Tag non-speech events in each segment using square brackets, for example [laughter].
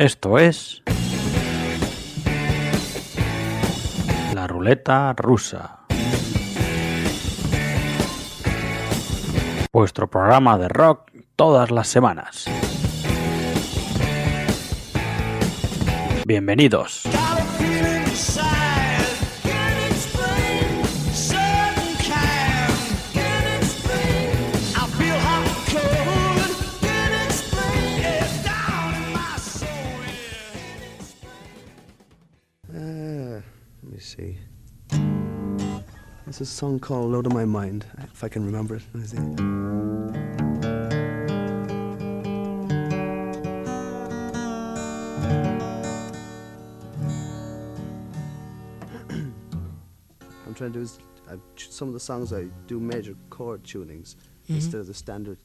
Esto es la ruleta rusa. Vuestro programa de rock todas las semanas. Bienvenidos. There's a song called Load of My Mind, if I can remember it. Me see. [clears throat] I'm trying to do is, I, some of the songs I do major chord tunings mm-hmm. instead of the standard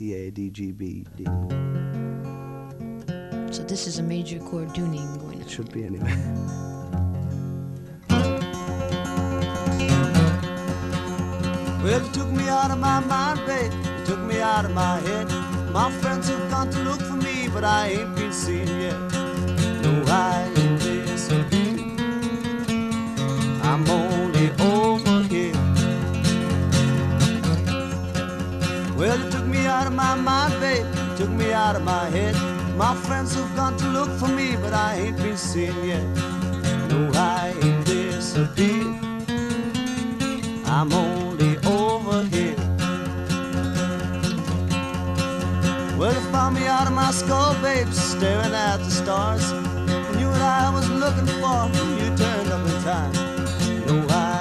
E A D G B D. So this is a major chord tuning going on. It should be anyway. [laughs] Well, you took me out of my mind, babe. You took me out of my head. My friends have gone to look for me, but I ain't been seen yet. No, I ain't disappeared. I'm only over here. Well, you took me out of my mind, babe. You took me out of my head. My friends have gone to look for me, but I ain't been seen yet. No, I ain't disappeared. I'm only Me out of my skull, babe, staring at the stars. And you and I was looking for, you turned up in time. No, I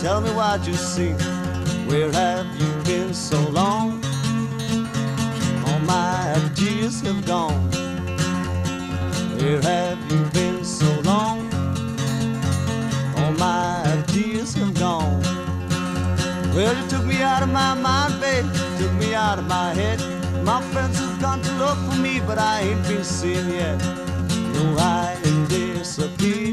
Tell me what you see. Where have you been so long? All my ideas have gone. Where have you been so long? All my ideas have gone. Well, you took me out of my mind, babe. Took me out of my head. My friends have gone to look for me, but I ain't been seen yet. No, I ain't disappeared.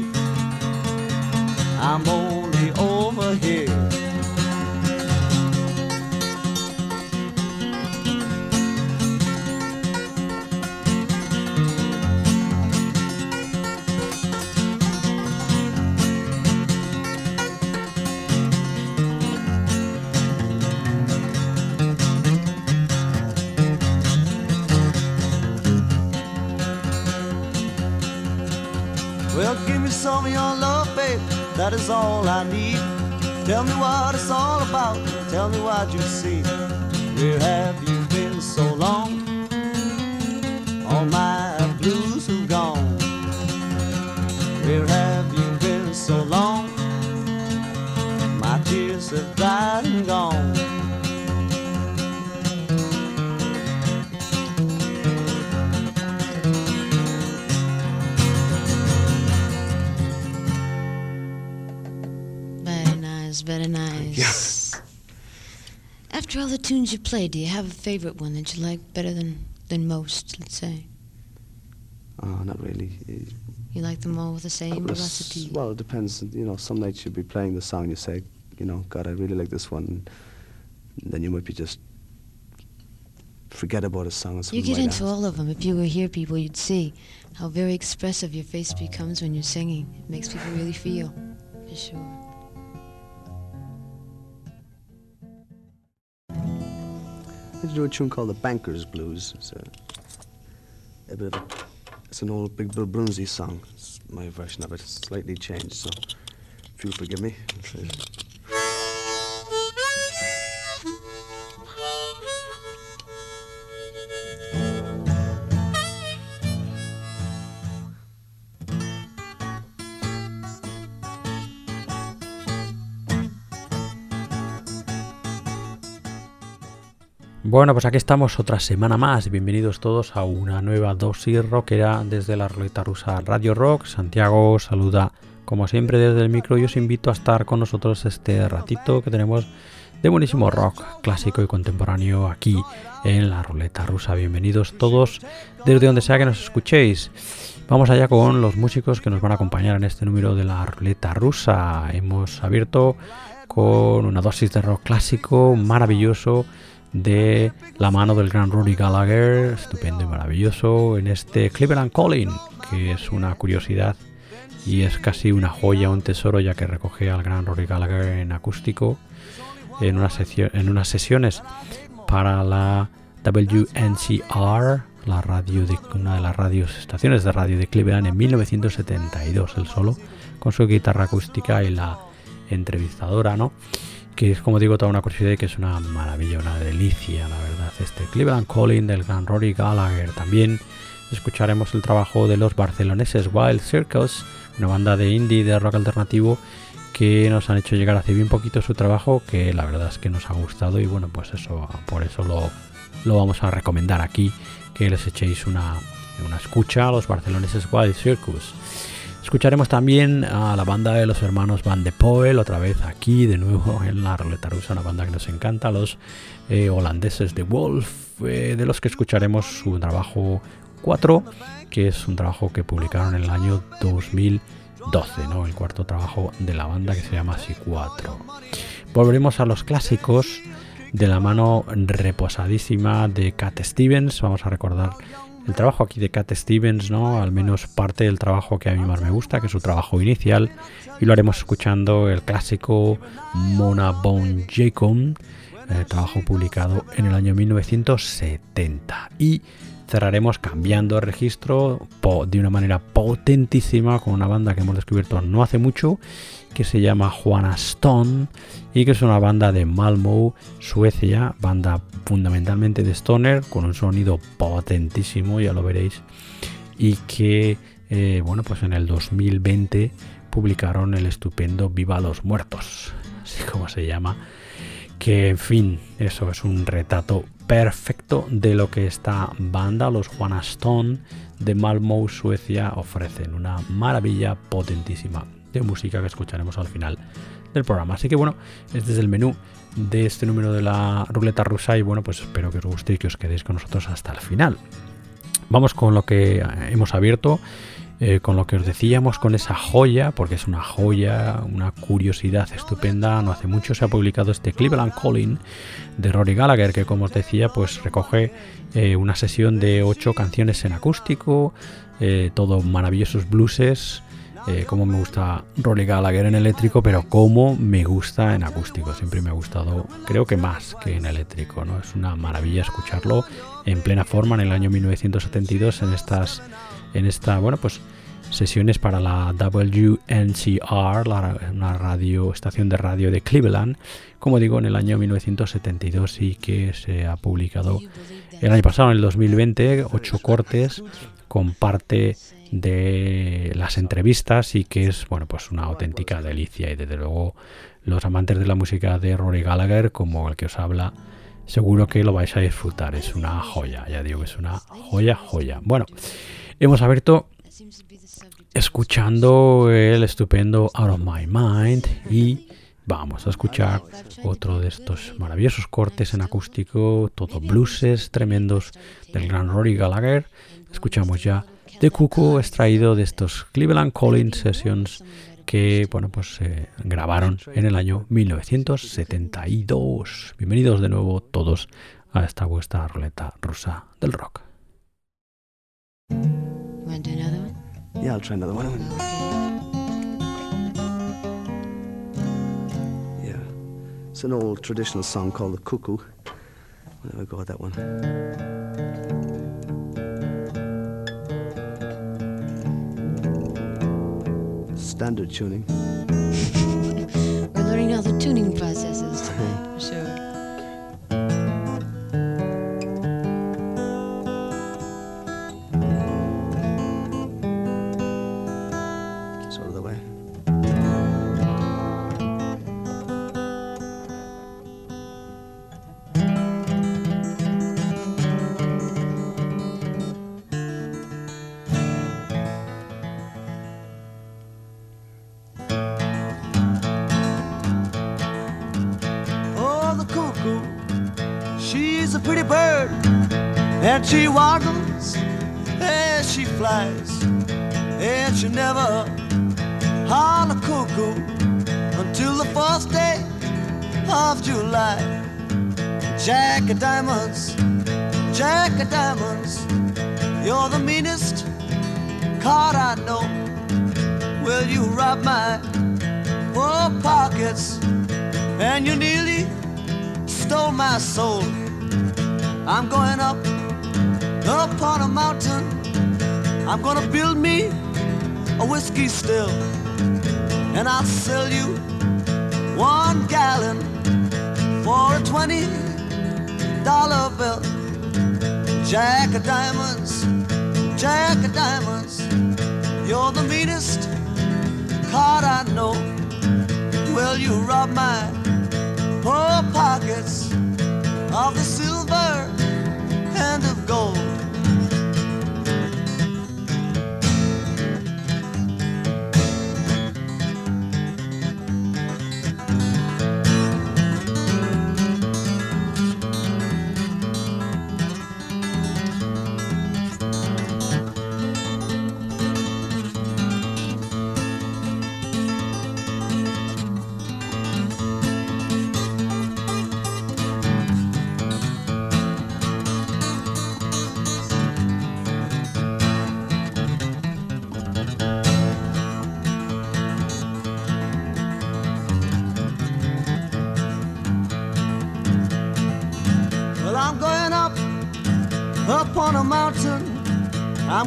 Tell me what you see. Where have After all the tunes you play, do you have a favorite one that you like better than, than most, let's say? Oh, not really. You like them all with the same velocity? Well, it depends. You know, some nights you'll be playing the song, you say, you know, God, I really like this one. And then you might be just forget about a song or something You get like into that. all of them. If you were here, people, you'd see how very expressive your face becomes when you're singing. It makes people really feel, for sure. I do a tune called the Banker's Blues. It's a, a bit of a, it's an old Big Bill Brunsey song. It's my version of it. Slightly changed, so if you'll forgive me. Bueno, pues aquí estamos otra semana más. Bienvenidos todos a una nueva dosis rockera desde la ruleta rusa Radio Rock. Santiago saluda como siempre desde el micro y os invito a estar con nosotros este ratito que tenemos de buenísimo rock clásico y contemporáneo aquí en la ruleta rusa. Bienvenidos todos desde donde sea que nos escuchéis. Vamos allá con los músicos que nos van a acompañar en este número de la ruleta rusa. Hemos abierto con una dosis de rock clásico maravilloso de la mano del gran Rory Gallagher, estupendo y maravilloso, en este Cleveland Calling, que es una curiosidad y es casi una joya, un tesoro, ya que recoge al gran Rory Gallagher en acústico en, una en unas sesiones para la WNCR, la radio de una de las radios, estaciones de radio de Cleveland en 1972, el solo, con su guitarra acústica y la entrevistadora, ¿no? Que es como digo toda una curiosidad y que es una maravilla, una delicia, la verdad. Este Cleveland Calling del gran Rory Gallagher. También escucharemos el trabajo de los barceloneses Wild Circus, una banda de indie de rock alternativo que nos han hecho llegar hace bien poquito su trabajo, que la verdad es que nos ha gustado y bueno, pues eso, por eso lo, lo vamos a recomendar aquí, que les echéis una, una escucha a los barceloneses Wild Circus. Escucharemos también a la banda de los hermanos Van de Poel, otra vez aquí, de nuevo en la ruleta rusa, una banda que nos encanta, los eh, holandeses de Wolf, eh, de los que escucharemos su trabajo 4, que es un trabajo que publicaron en el año 2012, ¿no? el cuarto trabajo de la banda que se llama así 4. Volveremos a los clásicos de la mano reposadísima de Cat Stevens, vamos a recordar el trabajo aquí de Cat Stevens, ¿no? Al menos parte del trabajo que a mí más me gusta, que es su trabajo inicial. Y lo haremos escuchando el clásico Mona Bone Jacob, el trabajo publicado en el año 1970. Y cerraremos cambiando el registro de una manera potentísima con una banda que hemos descubierto no hace mucho que se llama Juana Stone y que es una banda de Malmo, Suecia, banda fundamentalmente de stoner con un sonido potentísimo, ya lo veréis, y que eh, bueno pues en el 2020 publicaron el estupendo Viva los Muertos, así como se llama, que en fin, eso es un retrato perfecto de lo que esta banda, los Juana Stone de Malmo, Suecia, ofrecen. Una maravilla potentísima música que escucharemos al final del programa. Así que bueno, este es el menú de este número de la ruleta rusa y bueno, pues espero que os guste y que os quedéis con nosotros hasta el final. Vamos con lo que hemos abierto, eh, con lo que os decíamos, con esa joya, porque es una joya, una curiosidad estupenda. No hace mucho se ha publicado este Cleveland Calling de Rory Gallagher, que como os decía, pues recoge eh, una sesión de ocho canciones en acústico, eh, todo maravillosos blueses eh, como me gusta Rory Gallagher en eléctrico, pero como me gusta en acústico. Siempre me ha gustado, creo que más que en eléctrico, ¿no? Es una maravilla escucharlo en plena forma en el año 1972 en estas, en esta, bueno, pues sesiones para la WNCR, la, una radio, estación de radio de Cleveland, como digo, en el año 1972 y que se ha publicado el año pasado, en el 2020, ocho cortes con parte de las entrevistas y que es bueno pues una auténtica delicia. Y desde luego los amantes de la música de Rory Gallagher como el que os habla seguro que lo vais a disfrutar. Es una joya ya digo que es una joya joya. Bueno hemos abierto escuchando el estupendo Out of My Mind y vamos a escuchar otro de estos maravillosos cortes en acústico todo blueses tremendos del gran Rory Gallagher. Escuchamos ya de Cuckoo extraído de estos Cleveland Calling Sessions que bueno pues se grabaron en el año 1972. Bienvenidos de nuevo todos a esta vuestra ruleta rusa del rock. Yeah, I'll try another one. Yeah, it's an old traditional song called the Cuckoo. There we go with that one. Standard tuning. [laughs] We're learning all the tuning processes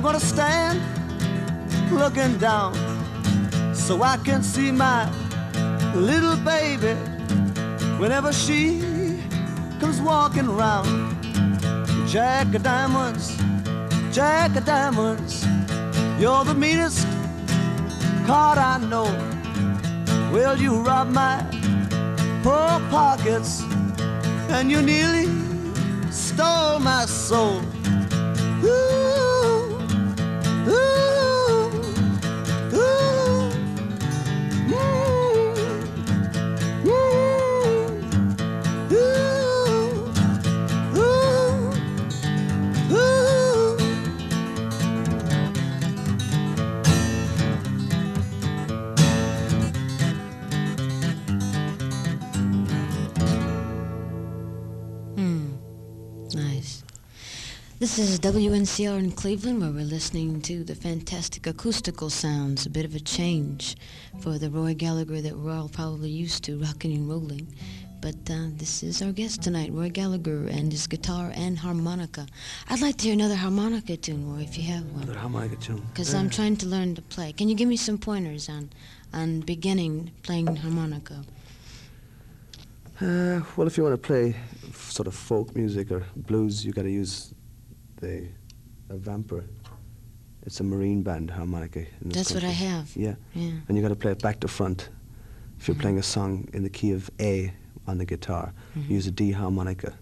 I'm gonna stand looking down so I can see my little baby whenever she comes walking around. Jack of diamonds, Jack of diamonds, you're the meanest card I know. Will you rob my poor pockets? and you nearly stole my soul. This is WNCR in Cleveland, where we're listening to the fantastic acoustical sounds, a bit of a change for the Roy Gallagher that we're all probably used to, rocking and rolling. But uh, this is our guest tonight, Roy Gallagher, and his guitar and harmonica. I'd like to hear another harmonica tune, Roy, if you have one. Another harmonica tune. because I'm trying to learn to play. Can you give me some pointers on, on beginning playing harmonica? Uh, well, if you want to play f- sort of folk music or blues, you got to use the a vamper. It's a marine band harmonica. That's what I country. have. Yeah, Yeah. and you got to play it back to front. If you're Mhm. playing a song in the key of A on the guitar, Mhm. you use a D harmonica.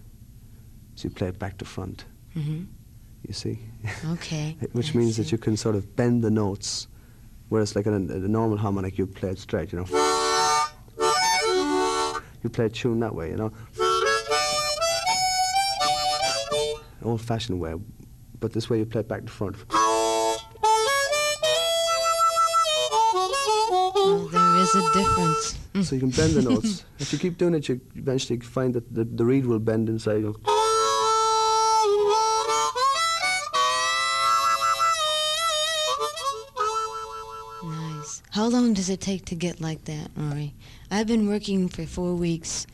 So you play it back to front. hmm You see, Okay. [laughs] which I means see. that you can sort of bend the notes, whereas like in a, a normal harmonic you play it straight. You know, you play a tune that way. You know. Old-fashioned way, but this way you play it back to front. Well, there is a difference. So you can bend the notes. if you keep doing it, you eventually find that the, the reed will bend inside. You Nice. How long does it take to get like that, Rory? I've been working for four weeks,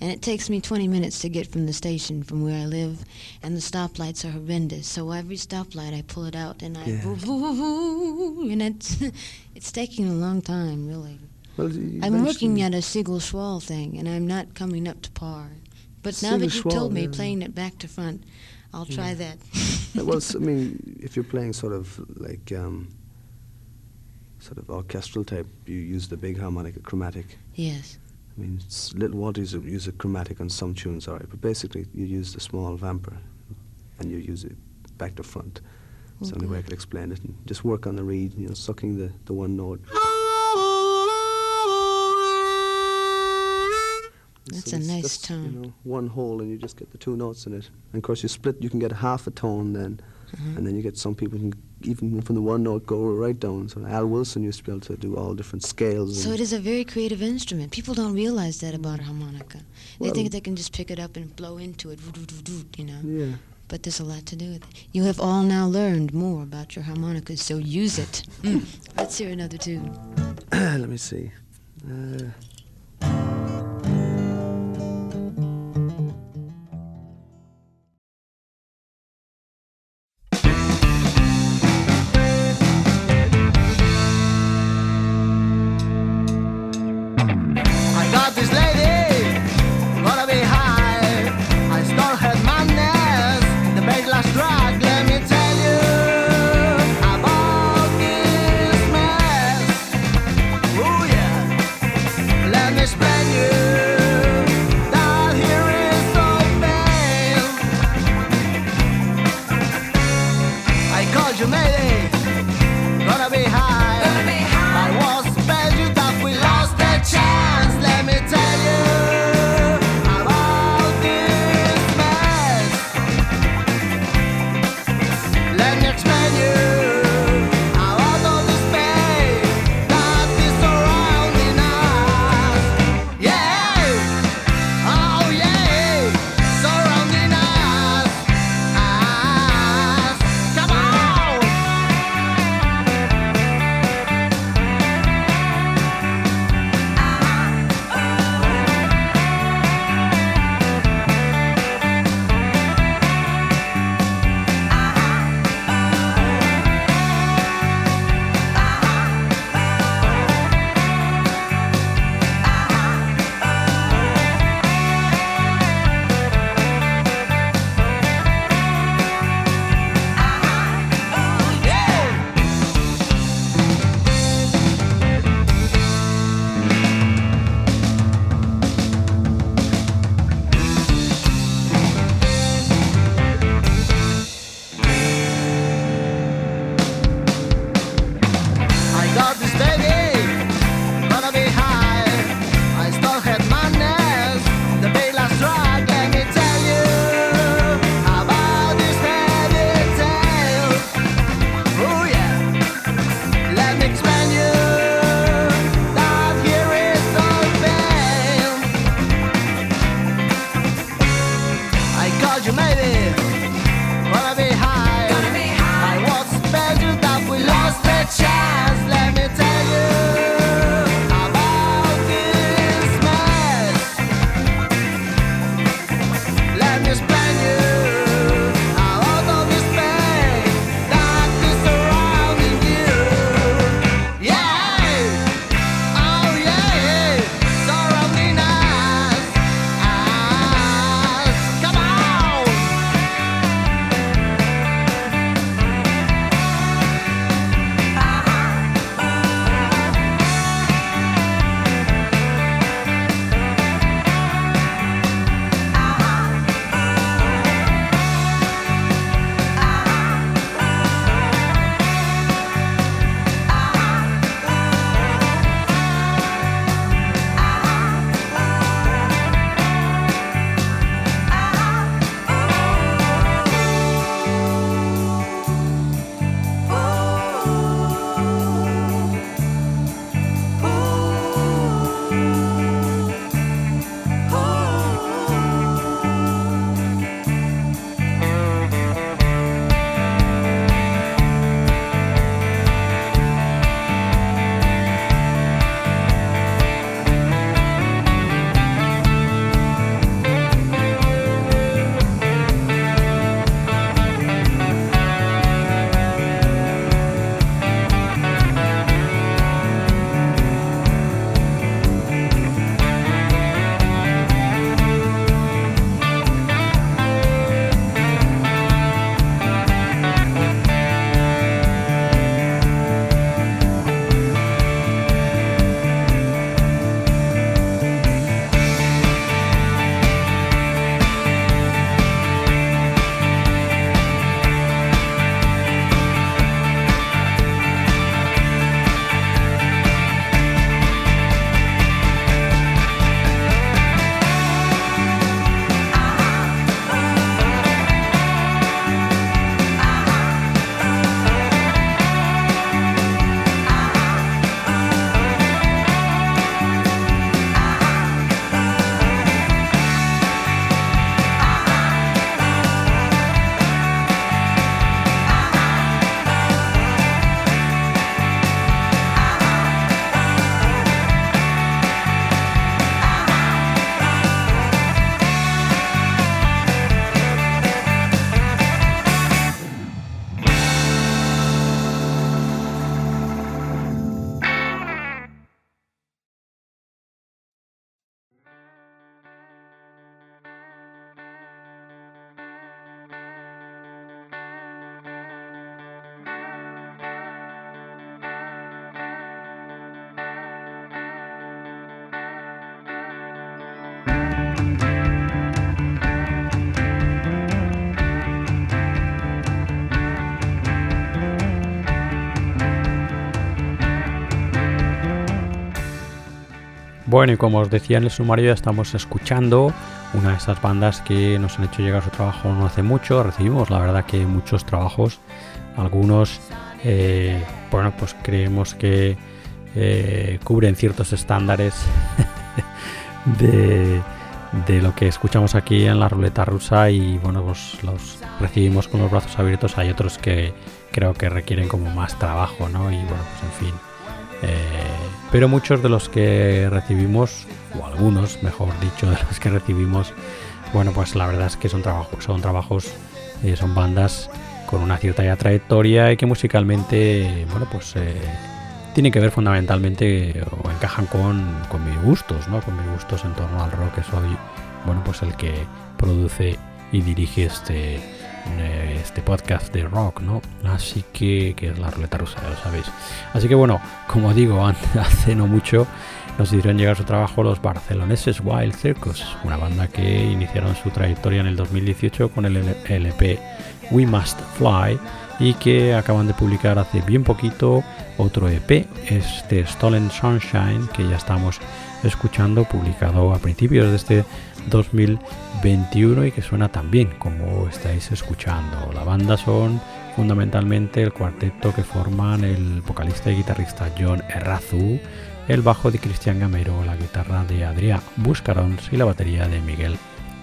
and it takes me 20 minutes to get from the station from where I live, and the stoplights are horrendous. So every stoplight, I pull it out and I Yeah. boo, boo, boo, and it's [laughs] it's taking a long time, really. well, I'm working at a Siegel Schwall thing, and I'm not coming up to par. But now Siegel that you Schwall, told me yeah. playing it back to front, I'll try that. Well, I [laughs] mean, if you're playing sort of like um, sort of orchestral type, you use the big harmonica chromatic. yes. I mean, Little Walters use a chromatic on some tunes, all right, but basically you use the small vamper and you use it back to front. It's the only way I could explain it. And just work on the reed, you know, sucking the, the one note. That's so a nice tone. You know, one hole, and you just get the two notes in it. And of course, you split. You can get half a tone then, Mhm. and then you get some people can even from the one note go right down. So Al Wilson used to be able to do all different scales. So it is a very creative instrument. People don't realize that about a harmonica. They Well- think they can just pick it up and blow into it, you know. yeah. But there's a lot to do with it. You have all now learned more about your harmonica, so use it. [coughs] Mm. Let's hear another tune. [coughs] Let me see. Uh, Bueno, y como os decía en el sumario, ya estamos escuchando una de esas bandas que nos han hecho llegar su trabajo no hace mucho. Recibimos, la verdad, que muchos trabajos. Algunos, eh, bueno, pues creemos que eh, cubren ciertos estándares [laughs] de, de, lo que escuchamos aquí en la ruleta rusa y, bueno, pues los recibimos con los brazos abiertos. Hay otros que creo que requieren como más trabajo, ¿no? Y, bueno, pues en fin. Eh, pero muchos de los que recibimos, o algunos, mejor dicho, [laughs] de los que recibimos, bueno, pues la verdad es que son trabajos, son trabajos, eh, son bandas con una cierta trayectoria y que musicalmente, bueno, pues eh, tienen que ver fundamentalmente o encajan con, con mis gustos, ¿no? Con mis gustos en torno al rock, que soy, bueno, pues el que produce y dirige este este podcast de rock, ¿no? Así que, que es la ruleta rusa, ya lo sabéis. Así que bueno, como digo, [laughs] hace no mucho nos hicieron llegar su trabajo los barceloneses Wild Circus, una banda que iniciaron su trayectoria en el 2018 con el LP We Must Fly y que acaban de publicar hace bien poquito otro EP, este Stolen Sunshine, que ya estamos escuchando, publicado a principios de este 2021 y que suena tan bien como estáis escuchando. La banda son fundamentalmente el cuarteto que forman el vocalista y guitarrista John Errazu, el bajo de Cristian Gamero, la guitarra de Adrián Buscarons y la batería de Miguel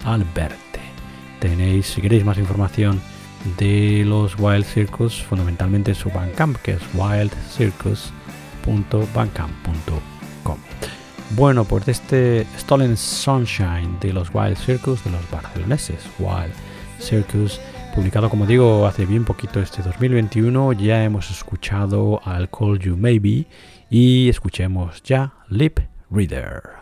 Alberte. Tenéis, si queréis más información de los Wild Circus, fundamentalmente su Bandcamp, que es wildcircus.bandcamp.com. Bueno, pues de este Stolen Sunshine de los Wild Circus, de los barceloneses Wild Circus, publicado como digo hace bien poquito este 2021, ya hemos escuchado I'll Call You Maybe y escuchemos ya Lip Reader.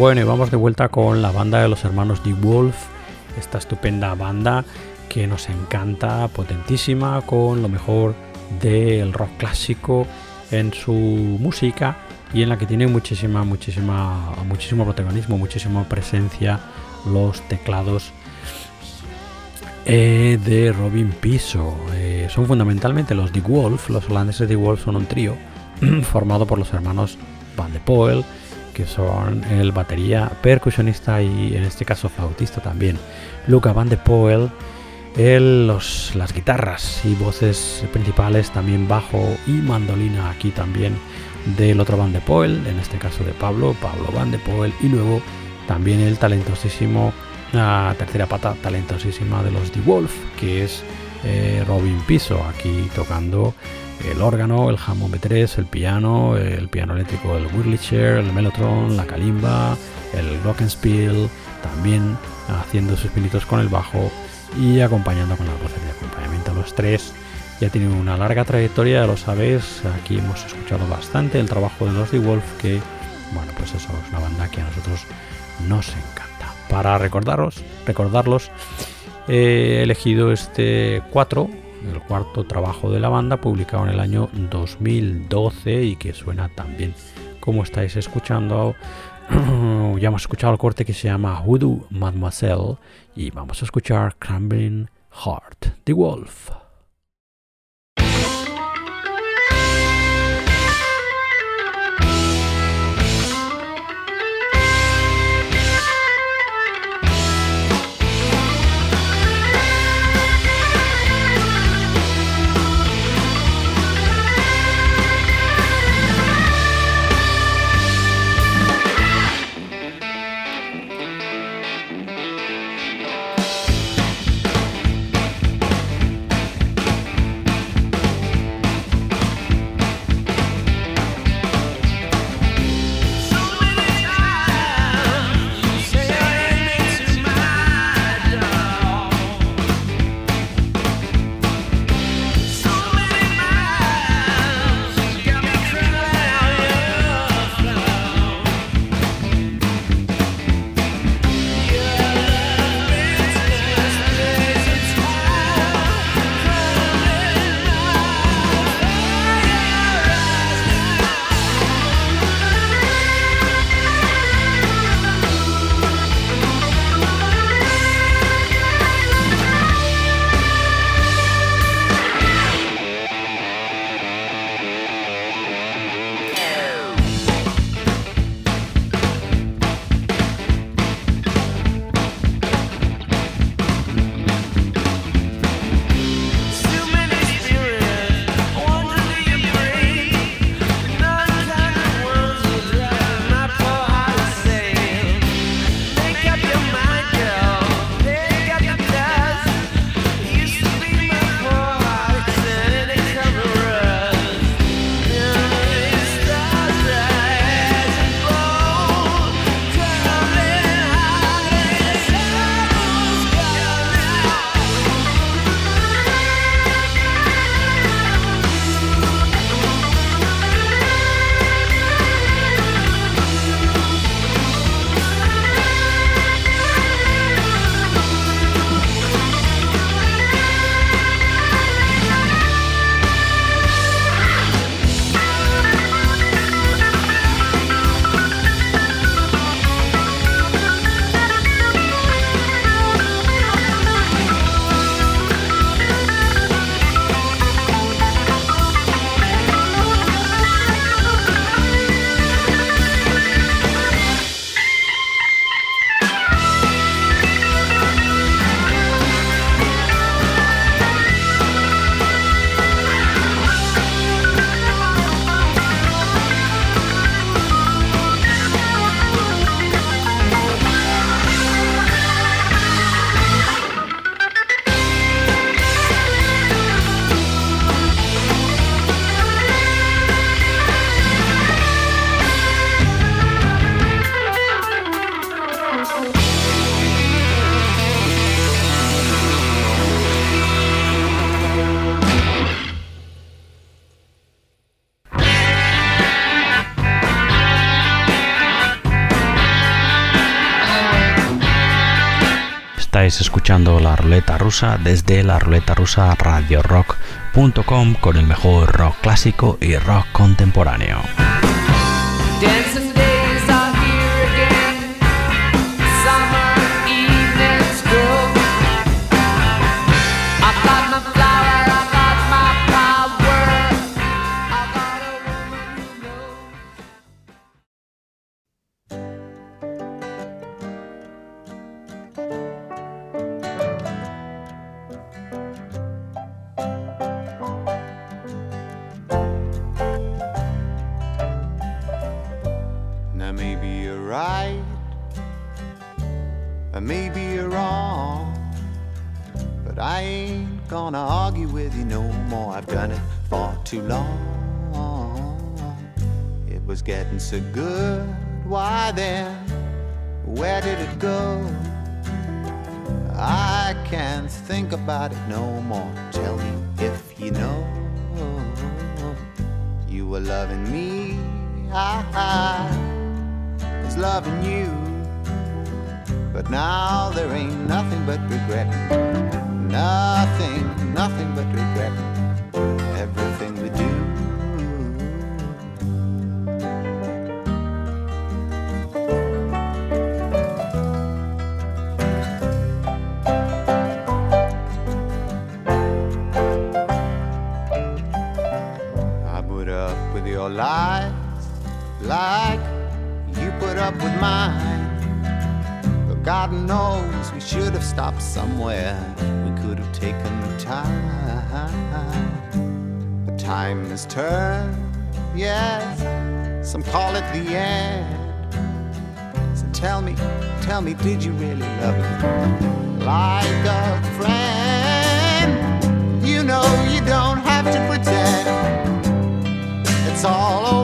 Bueno, y vamos de vuelta con la banda de los hermanos The Wolf, esta estupenda banda que nos encanta, potentísima, con lo mejor del rock clásico en su música y en la que tiene muchísima, muchísima, muchísimo protagonismo, muchísima presencia los teclados eh, de Robin Piso. Eh, son fundamentalmente los The Wolf, los holandeses The Wolf son un trío [clears throat] formado por los hermanos Van de Poel, son el batería, percusionista y en este caso flautista también. Luca Van de Poel, el, los, las guitarras y voces principales, también bajo y mandolina aquí también del otro Van de Poel, en este caso de Pablo, Pablo Van de Poel, y luego también el talentosísimo, la tercera pata talentosísima de los The Wolf, que es eh, Robin Piso, aquí tocando el órgano, el Hammond B3, el piano, el piano eléctrico, el Wurlitzer, el Mellotron, la kalimba, el glockenspiel, también haciendo sus pinitos con el bajo y acompañando con las voces de acompañamiento. Los tres ya tienen una larga trayectoria, ya lo sabéis, aquí hemos escuchado bastante el trabajo de los The Wolf, que, bueno, pues eso es una banda que a nosotros nos encanta. Para recordaros, recordarlos, he elegido este 4 el cuarto trabajo de la banda publicado en el año 2012 y que suena tan bien como estáis escuchando. [clears throat] ya hemos escuchado el corte que se llama Hoodoo Mademoiselle y vamos a escuchar Crumbling Heart, The Wolf. Desde la ruleta rusa radio rock.com con el mejor rock clásico y rock contemporáneo. Nothing, but regret. Everything we do. I put up with your lies like you put up with mine. But God knows we should have stopped somewhere. Taken time. But time has turned, yes. Some call it the end. So tell me, tell me, did you really love me like a friend? You know you don't have to pretend it's all over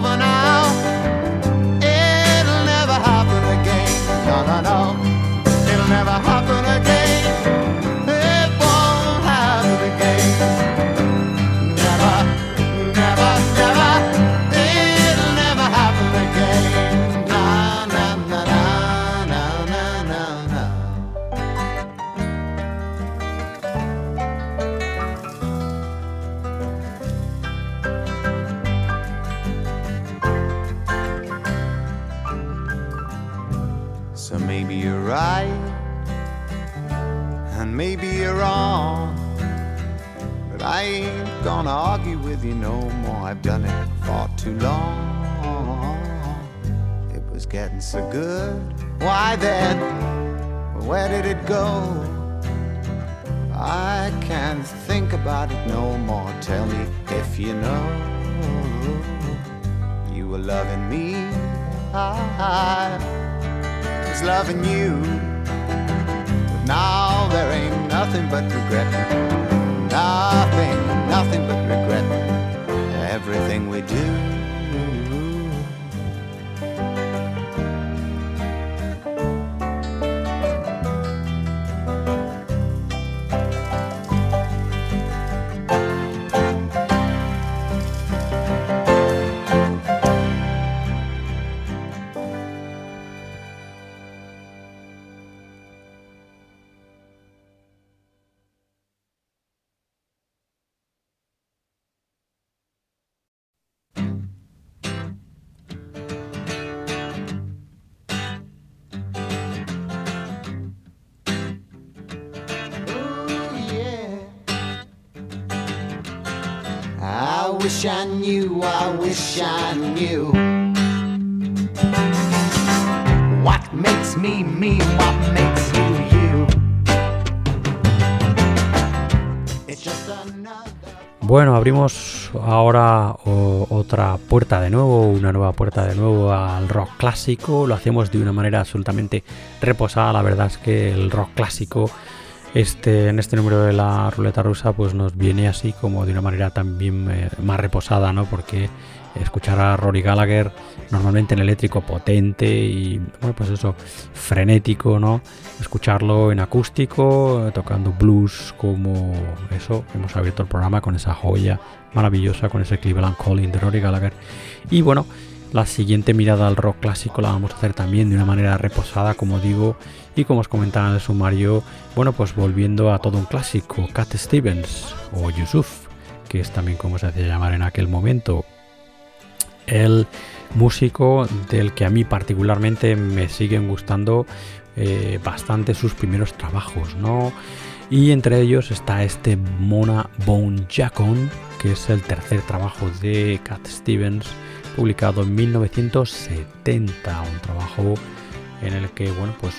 gonna argue with you no more. I've done it for too long. It was getting so good. Why then? Where did it go? I can't think about it no more. Tell me if you know. You were loving me. I was loving you. But now there ain't nothing but regret. Wish I knew, I wish I knew what makes me me, what makes you you. Bueno, abrimos ahora otra puerta de nuevo, una nueva puerta de nuevo al rock clásico. Lo hacemos de una manera absolutamente reposada. La verdad es que el rock clásico, este, en este número de la ruleta rusa, pues nos viene así como de una manera también eh, más reposada, ¿no? Porque escuchar a Rory Gallagher normalmente en eléctrico potente y bueno pues eso frenético no escucharlo en acústico eh, tocando blues como eso. Hemos abierto el programa con esa joya maravillosa con ese Cleveland Calling de Rory Gallagher. Y bueno La siguiente mirada al rock clásico la vamos a hacer también de una manera reposada, como digo, y como os comentaba en el sumario, bueno, pues volviendo a todo un clásico, Cat Stevens o Yusuf, que es también como se hacía llamar en aquel momento. El músico del que a mí particularmente me siguen gustando eh, bastante sus primeros trabajos, ¿no? Y entre ellos está este Mona Bone Jacon, que es el tercer trabajo de Cat Stevens, publicado en 1970, un trabajo en el que, bueno, pues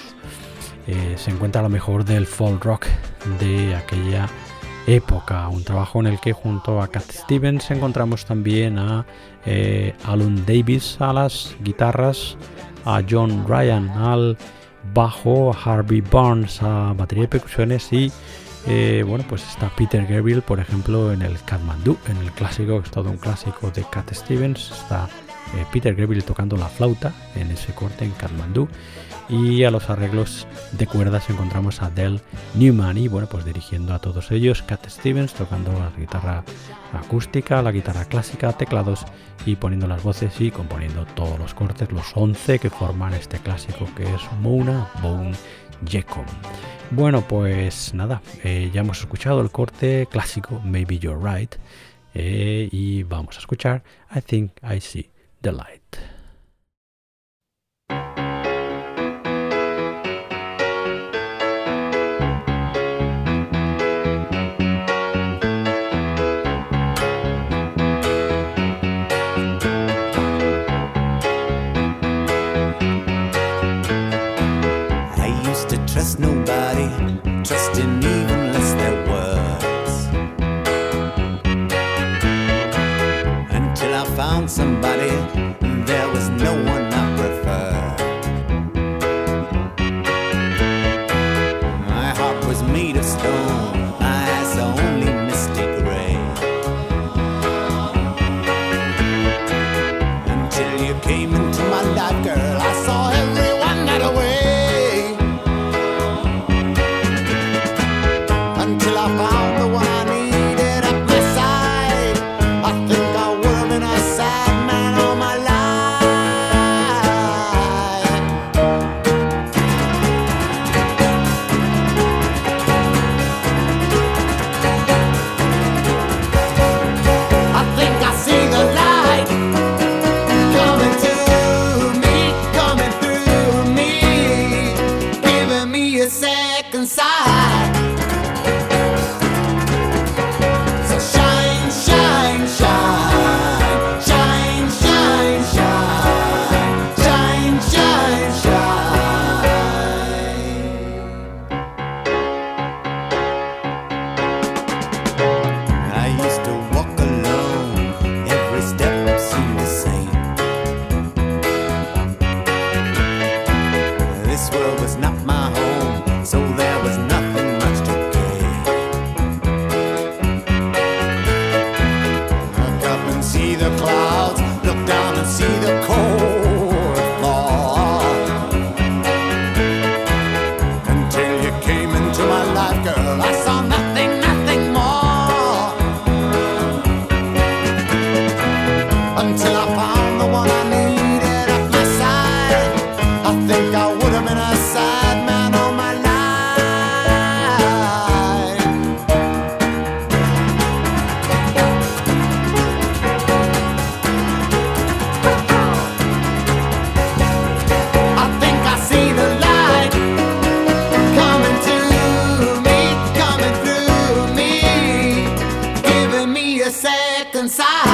eh, se encuentra lo mejor del folk rock de aquella época, un trabajo en el que junto a Cat Stevens encontramos también a eh, Alan Davis a las guitarras, a John Ryan al bajo, a Harvey Barnes a batería y percusiones y eh, bueno pues está Peter Gabriel por ejemplo en el Kathmandu, en el clásico, es todo un clásico de Cat Stevens, está eh, Peter Gabriel tocando la flauta en ese corte en Kathmandu. Y a los arreglos de cuerdas encontramos a Del Newman y bueno pues dirigiendo a todos ellos Cat Stevens tocando la guitarra acústica, la guitarra clásica, teclados y poniendo las voces y componiendo todos los cortes, los 11 que forman este clásico que es Mona Bone Jacom. Bueno pues nada, eh, ya hemos escuchado el corte clásico Maybe You're Right eh, y vamos a escuchar I Think I See the Light. Somebody, there was no one I preferred. My heart was made of stone, my eyes are only misty gray. Until you came inside.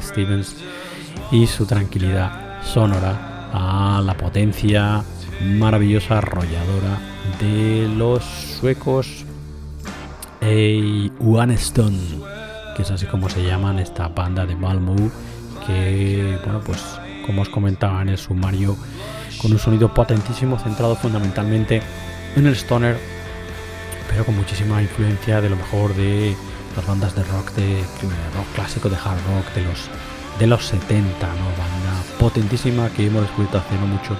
Stevens y su tranquilidad sonora a la potencia maravillosa arrolladora de los suecos eh, One Stone, que es así como se llaman esta banda de Malmo, que, bueno, pues como os comentaba en el sumario, con un sonido potentísimo centrado fundamentalmente en el stoner, pero con muchísima influencia de lo mejor de las bandas de rock, de, rock clásico, de hard rock, de los de los 70, ¿no? Banda potentísima que hemos descubierto hace no mucho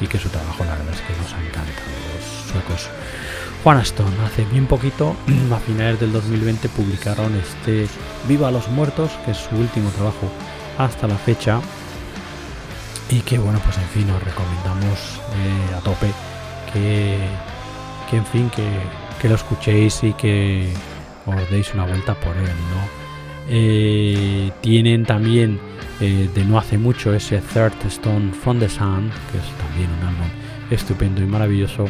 y que su trabajo la verdad es que nos encanta, los suecos. Juan Aston, hace bien poquito, [clears throat] a finales del 2020, publicaron este Viva los Muertos, que es su último trabajo hasta la fecha. Y que bueno, pues en fin, os recomendamos eh, a tope que, que en fin, que, que lo escuchéis y que os deis una vuelta por él, ¿no? Eh, tienen también eh, de no hace mucho ese Third Stone from the Sun, que es también un álbum estupendo y maravilloso,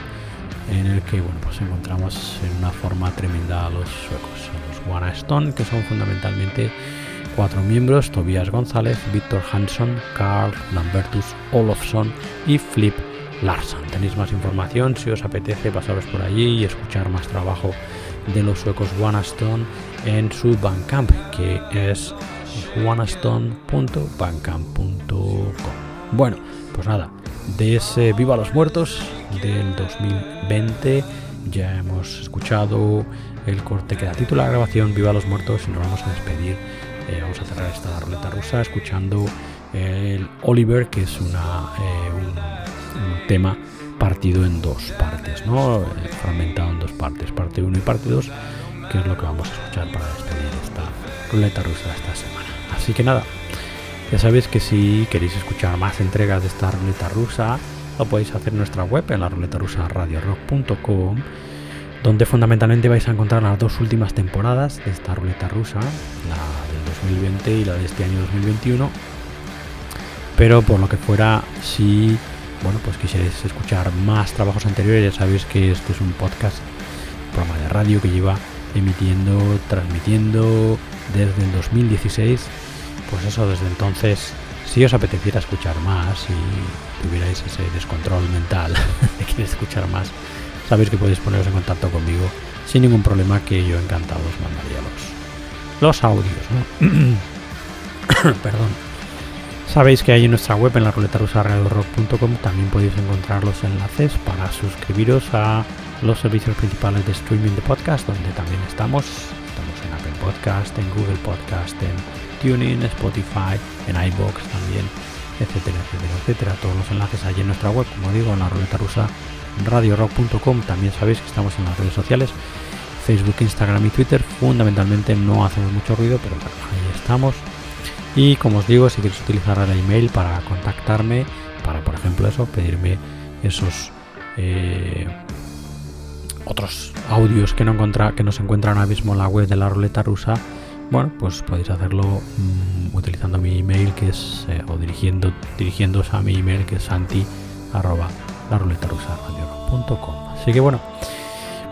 en el que bueno, pues encontramos en una forma tremenda a los suecos, a los One Stone, que son fundamentalmente cuatro miembros, Tobias González, Víctor Hansson, Carl Lambertus Olofsson y Flip Larsson. Tenéis más información si os apetece pasaros por allí y escuchar más trabajo de los suecos Stone en su Bandcamp, que es wanastone.bandcamp.com. Bueno, pues nada, de ese Viva los Muertos del 2020 ya hemos escuchado el corte que da título a la grabación Viva los Muertos y nos vamos a despedir. Eh, vamos a cerrar esta ruleta rusa escuchando el Oliver, que es una, eh, un, tema partido en dos partes, ¿no? Eh, fragmentado en dos partes, parte 1 y parte 2 que es lo que vamos a escuchar para despedir esta ruleta rusa esta semana. Así que nada, ya sabéis que si queréis escuchar más entregas de esta ruleta rusa, lo podéis hacer en nuestra web, en la ruleta rusa radiorock.com, donde fundamentalmente vais a encontrar las dos últimas temporadas de esta ruleta rusa, la del 2020 y la de este año 2021. Pero por lo que fuera, si bueno, pues quisierais escuchar más trabajos anteriores, ya sabéis que este es un podcast, programa de radio que lleva emitiendo, transmitiendo desde el 2016. Pues eso, desde entonces, si os apeteciera escuchar más y tuvierais ese descontrol mental [laughs] de querer escuchar más, sabéis que podéis poneros en contacto conmigo sin ningún problema que yo encantado os mandaría los, los audios. [clears throat] Perdón. Sabéis que hay en nuestra web, en la ruleta rusa también podéis encontrar los enlaces para suscribiros a los servicios principales de streaming de podcast, donde también estamos. Estamos en Apple Podcast, en Google Podcast, en TuneIn, Spotify, en iBox también, etcétera, etcétera, etcétera. Todos los enlaces hay en nuestra web, como digo, en la ruleta rusa radiorock.com. También sabéis que estamos en las redes sociales, Facebook, Instagram y Twitter. Fundamentalmente no hacemos mucho ruido, pero ahí estamos. Y como os digo, si queréis utilizar el email para contactarme, para por ejemplo eso, pedirme esos eh, otros audios que no, encontra, que no se encuentran ahora mismo en la web de la ruleta rusa, bueno, pues podéis hacerlo mm, utilizando mi email que es eh, o dirigiendo dirigiéndose a mi email que es santi arroba la ruleta rusa Así que bueno,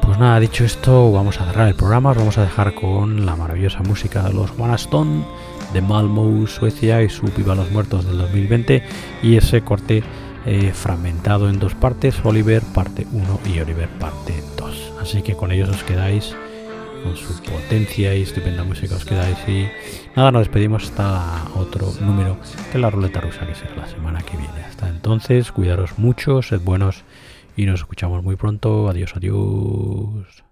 pues nada, dicho esto, vamos a cerrar el programa, os vamos a dejar con la maravillosa música de los Stone de Malmo, Suecia y su Viva los Muertos del 2020 y ese corte eh, fragmentado en dos partes, Oliver parte 1 y Oliver parte 2. Así que con ellos os quedáis, con su potencia y estupenda música os quedáis y nada, nos despedimos hasta otro número de la ruleta rusa que será la semana que viene. Hasta entonces, cuidaros mucho, sed buenos y nos escuchamos muy pronto. Adiós, adiós.